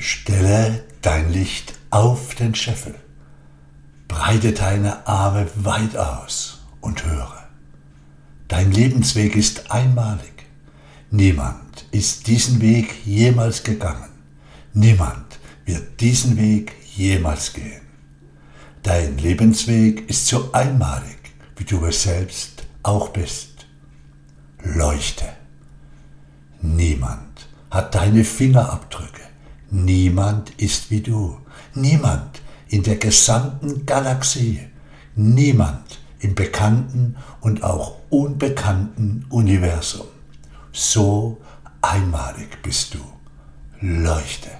Stelle dein Licht auf den Scheffel, breite deine Arme weit aus und höre. Dein Lebensweg ist einmalig. Niemand ist diesen Weg jemals gegangen. Niemand wird diesen Weg jemals gehen. Dein Lebensweg ist so einmalig, wie du es selbst auch bist. Leuchte. Niemand hat deine Fingerabdrücke. Niemand ist wie du. Niemand in der gesamten Galaxie. Niemand im bekannten und auch unbekannten Universum. So einmalig bist du. Leuchte.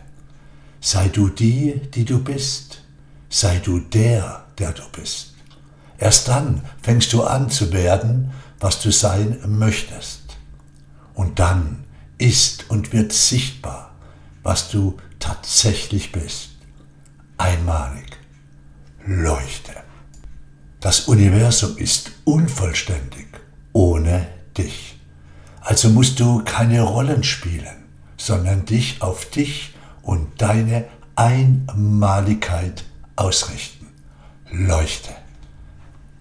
Sei du die, die du bist. Sei du der, der du bist. Erst dann fängst du an zu werden, was du sein möchtest. Und dann ist und wird sichtbar, was du tatsächlich bist. Einmalig. Leuchte. Das Universum ist unvollständig ohne dich. Also musst du keine Rollen spielen, sondern dich auf dich und deine Einmaligkeit ausrichten. Leuchte.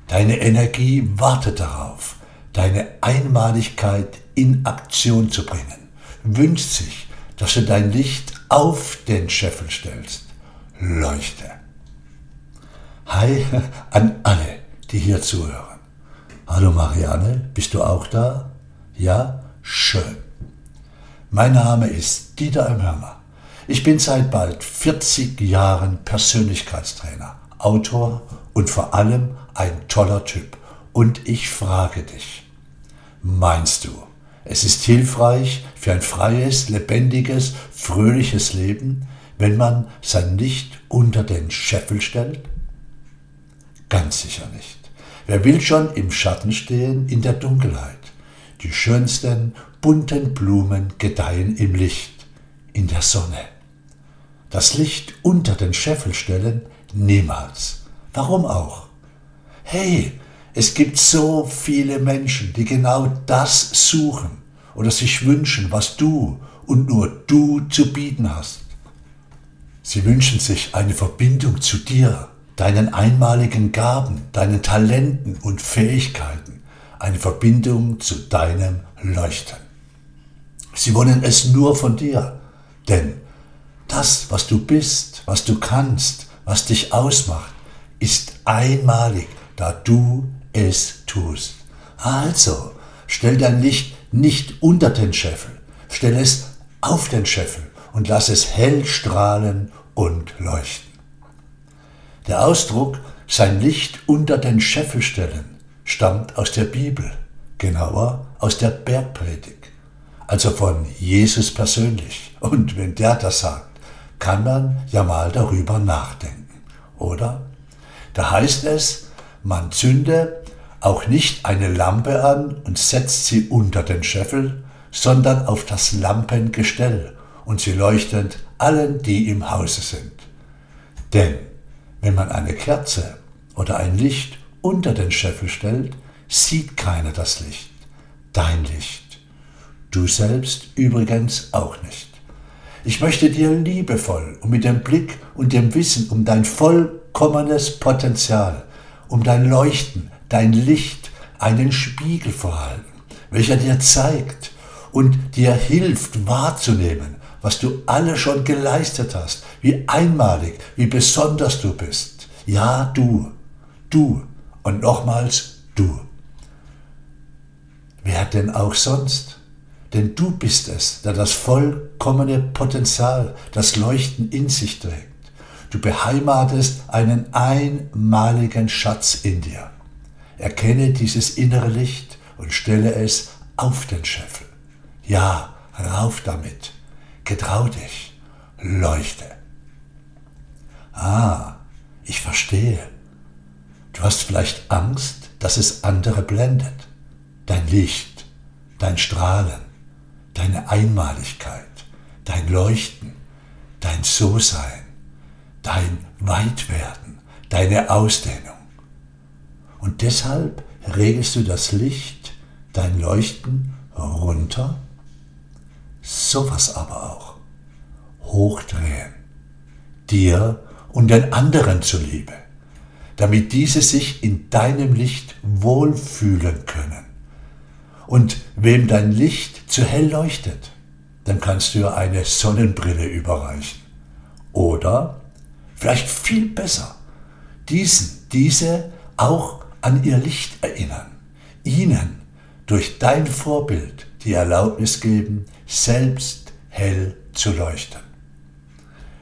Deine Energie wartet darauf, deine Einmaligkeit in Aktion zu bringen, wünscht sich, dass du dein Licht auf den Scheffel stellst. Leuchte. Hi an alle, die hier zuhören. Hallo Marianne, bist du auch da? Ja? Schön. Mein Name ist Dieter M. Hörner. Ich bin seit bald 40 Jahren Persönlichkeitstrainer, Autor und vor allem ein toller Typ. Und ich frage dich, meinst du, es ist hilfreich für ein freies, lebendiges, fröhliches Leben, wenn man sein Licht unter den Scheffel stellt? Ganz sicher nicht. Wer will schon im Schatten stehen in der Dunkelheit? Die schönsten, bunten Blumen gedeihen im Licht, in der Sonne. Das Licht unter den Scheffel stellen? Niemals. Warum auch? Hey, es gibt so viele Menschen, die genau das suchen oder sich wünschen, was du und nur du zu bieten hast. Sie wünschen sich eine Verbindung zu dir, deinen einmaligen Gaben, deinen Talenten und Fähigkeiten, eine Verbindung zu deinem Leuchten. Sie wollen es nur von dir, denn das, was du bist, was du kannst, was dich ausmacht, ist einmalig, da du es tust. Also, stell dein Licht nicht unter den Scheffel, stell es auf den Scheffel und lass es hell strahlen und leuchten. Der Ausdruck sein Licht unter den Scheffel stellen stammt aus der Bibel, genauer aus der Bergpredigt, also von Jesus persönlich. Und wenn der das sagt, kann man ja mal darüber nachdenken, oder? Da heißt es, man zünde auch nicht eine Lampe an und setzt sie unter den Scheffel, sondern auf das Lampengestell und sie leuchtet allen, die im Hause sind. Denn wenn man eine Kerze oder ein Licht unter den Scheffel stellt, sieht keiner das Licht, dein Licht. Du selbst übrigens auch nicht. Ich möchte dir liebevoll und mit dem Blick und dem Wissen um dein vollkommenes Potenzial, um dein Leuchten, dein Licht, einen Spiegel vorhalten, welcher dir zeigt und dir hilft wahrzunehmen, was du alle schon geleistet hast, wie einmalig, wie besonders du bist. Ja, du, du und nochmals du. Wer denn auch sonst? Denn du bist es, der das vollkommene Potenzial, das Leuchten in sich trägt. Du beheimatest einen einmaligen Schatz in dir. Erkenne dieses innere Licht und stelle es auf den Scheffel. Ja, rauf damit. Getrau dich. Leuchte. Ah, ich verstehe. Du hast vielleicht Angst, dass es andere blendet. Dein Licht, dein Strahlen, deine Einmaligkeit, dein Leuchten, dein So-Sein, dein Weitwerden, deine Ausdehnung. Und deshalb regelst du das Licht, dein Leuchten runter, sowas aber auch hochdrehen. Dir und den anderen zuliebe, damit diese sich in deinem Licht wohlfühlen können. Und wem dein Licht zu hell leuchtet, dann kannst du eine Sonnenbrille überreichen. Oder, vielleicht viel besser, diesen, diese auch an ihr Licht erinnern, ihnen durch dein Vorbild die Erlaubnis geben, selbst hell zu leuchten.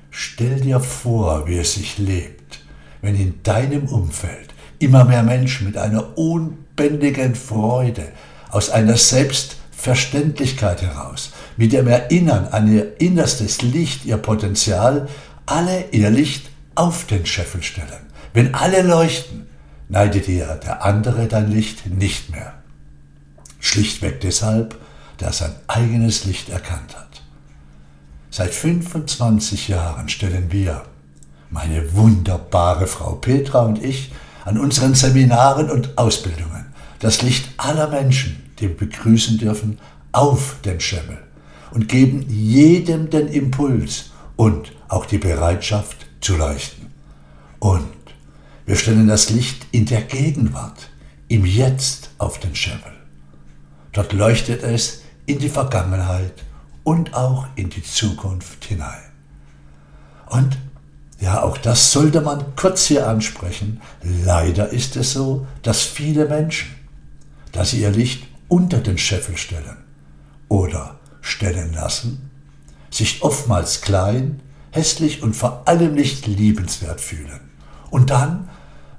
Stell dir vor, wie es sich lebt, wenn in deinem Umfeld immer mehr Menschen mit einer unbändigen Freude aus einer Selbstverständlichkeit heraus, mit dem Erinnern an ihr innerstes Licht, ihr Potenzial, alle ihr Licht auf den Scheffel stellen. Wenn alle leuchten, neidet dir der andere dein Licht nicht mehr. Schlichtweg deshalb, da er sein eigenes Licht erkannt hat. Seit 25 Jahren stellen wir, meine wunderbare Frau Petra und ich, an unseren Seminaren und Ausbildungen das Licht aller Menschen, die wir begrüßen dürfen, auf den Schemmel und geben jedem den Impuls und auch die Bereitschaft zu leuchten. Und wir stellen das Licht in der Gegenwart, im Jetzt auf den Schemmel. Dort leuchtet es in die Vergangenheit und auch in die Zukunft hinein. Und ja, auch das sollte man kurz hier ansprechen. Leider ist es so, dass viele Menschen, dass sie ihr Licht unter den Scheffel stellen oder stellen lassen, sich oftmals klein, hässlich und vor allem nicht liebenswert fühlen. Und dann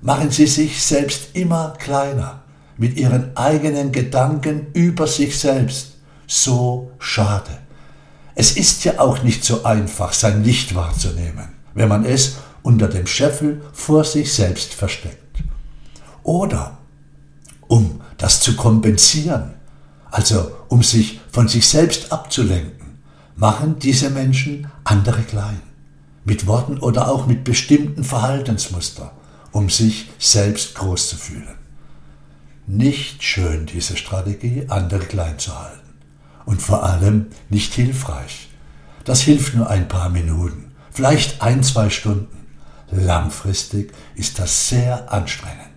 machen sie sich selbst immer kleiner mit ihren eigenen Gedanken über sich selbst. So schade. Es ist ja auch nicht so einfach, sein Licht wahrzunehmen, wenn man es unter dem Scheffel vor sich selbst versteckt. Oder um das zu kompensieren, also um sich von sich selbst abzulenken, machen diese Menschen andere klein, mit Worten oder auch mit bestimmten Verhaltensmustern um sich selbst groß zu fühlen. Nicht schön diese Strategie, andere klein zu halten. Und vor allem nicht hilfreich. Das hilft nur ein paar Minuten, vielleicht ein, zwei Stunden. Langfristig ist das sehr anstrengend.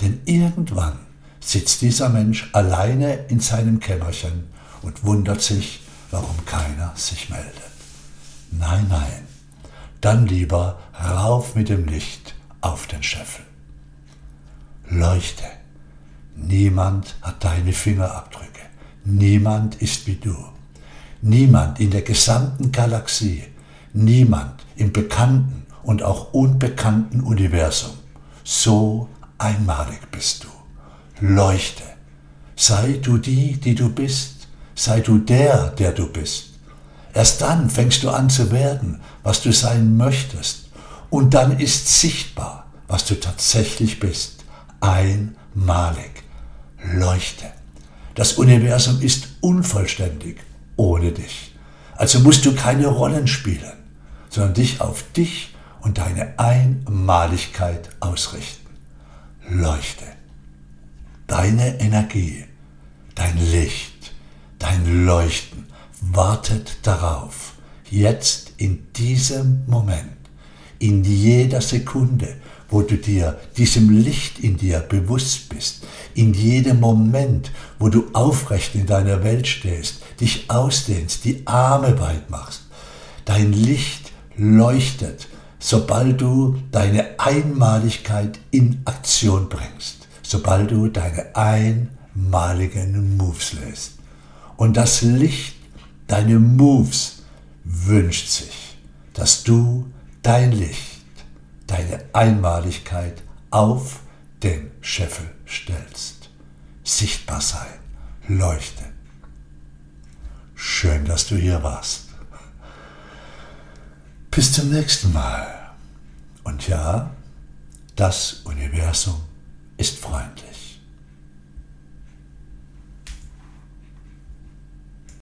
Denn irgendwann sitzt dieser Mensch alleine in seinem Kämmerchen und wundert sich, warum keiner sich meldet. Nein, nein, dann lieber rauf mit dem Licht auf den Scheffel. Leuchte. Niemand hat deine Fingerabdrücke. Niemand ist wie du. Niemand in der gesamten Galaxie. Niemand im bekannten und auch unbekannten Universum. So einmalig bist du. Leuchte. Sei du die, die du bist. Sei du der, der du bist. Erst dann fängst du an zu werden, was du sein möchtest und dann ist sichtbar, was du tatsächlich bist. Einmalig. Leuchte. Das Universum ist unvollständig ohne dich. Also musst du keine Rollen spielen, sondern dich auf dich und deine Einmaligkeit ausrichten. Leuchte. Deine Energie, dein Licht, dein Leuchten wartet darauf, jetzt in diesem Moment in jeder Sekunde, wo du dir diesem Licht in dir bewusst bist, in jedem Moment, wo du aufrecht in deiner Welt stehst, dich ausdehnst, die Arme weit machst. Dein Licht leuchtet, sobald du deine Einmaligkeit in Aktion bringst, sobald du deine einmaligen Moves lässt. Und das Licht, deine Moves, wünscht sich, dass du dein Licht, deine Einmaligkeit auf den Scheffel stellst. Sichtbar sein, leuchte. Schön, dass du hier warst. Bis zum nächsten Mal. Und ja, das Universum ist freundlich.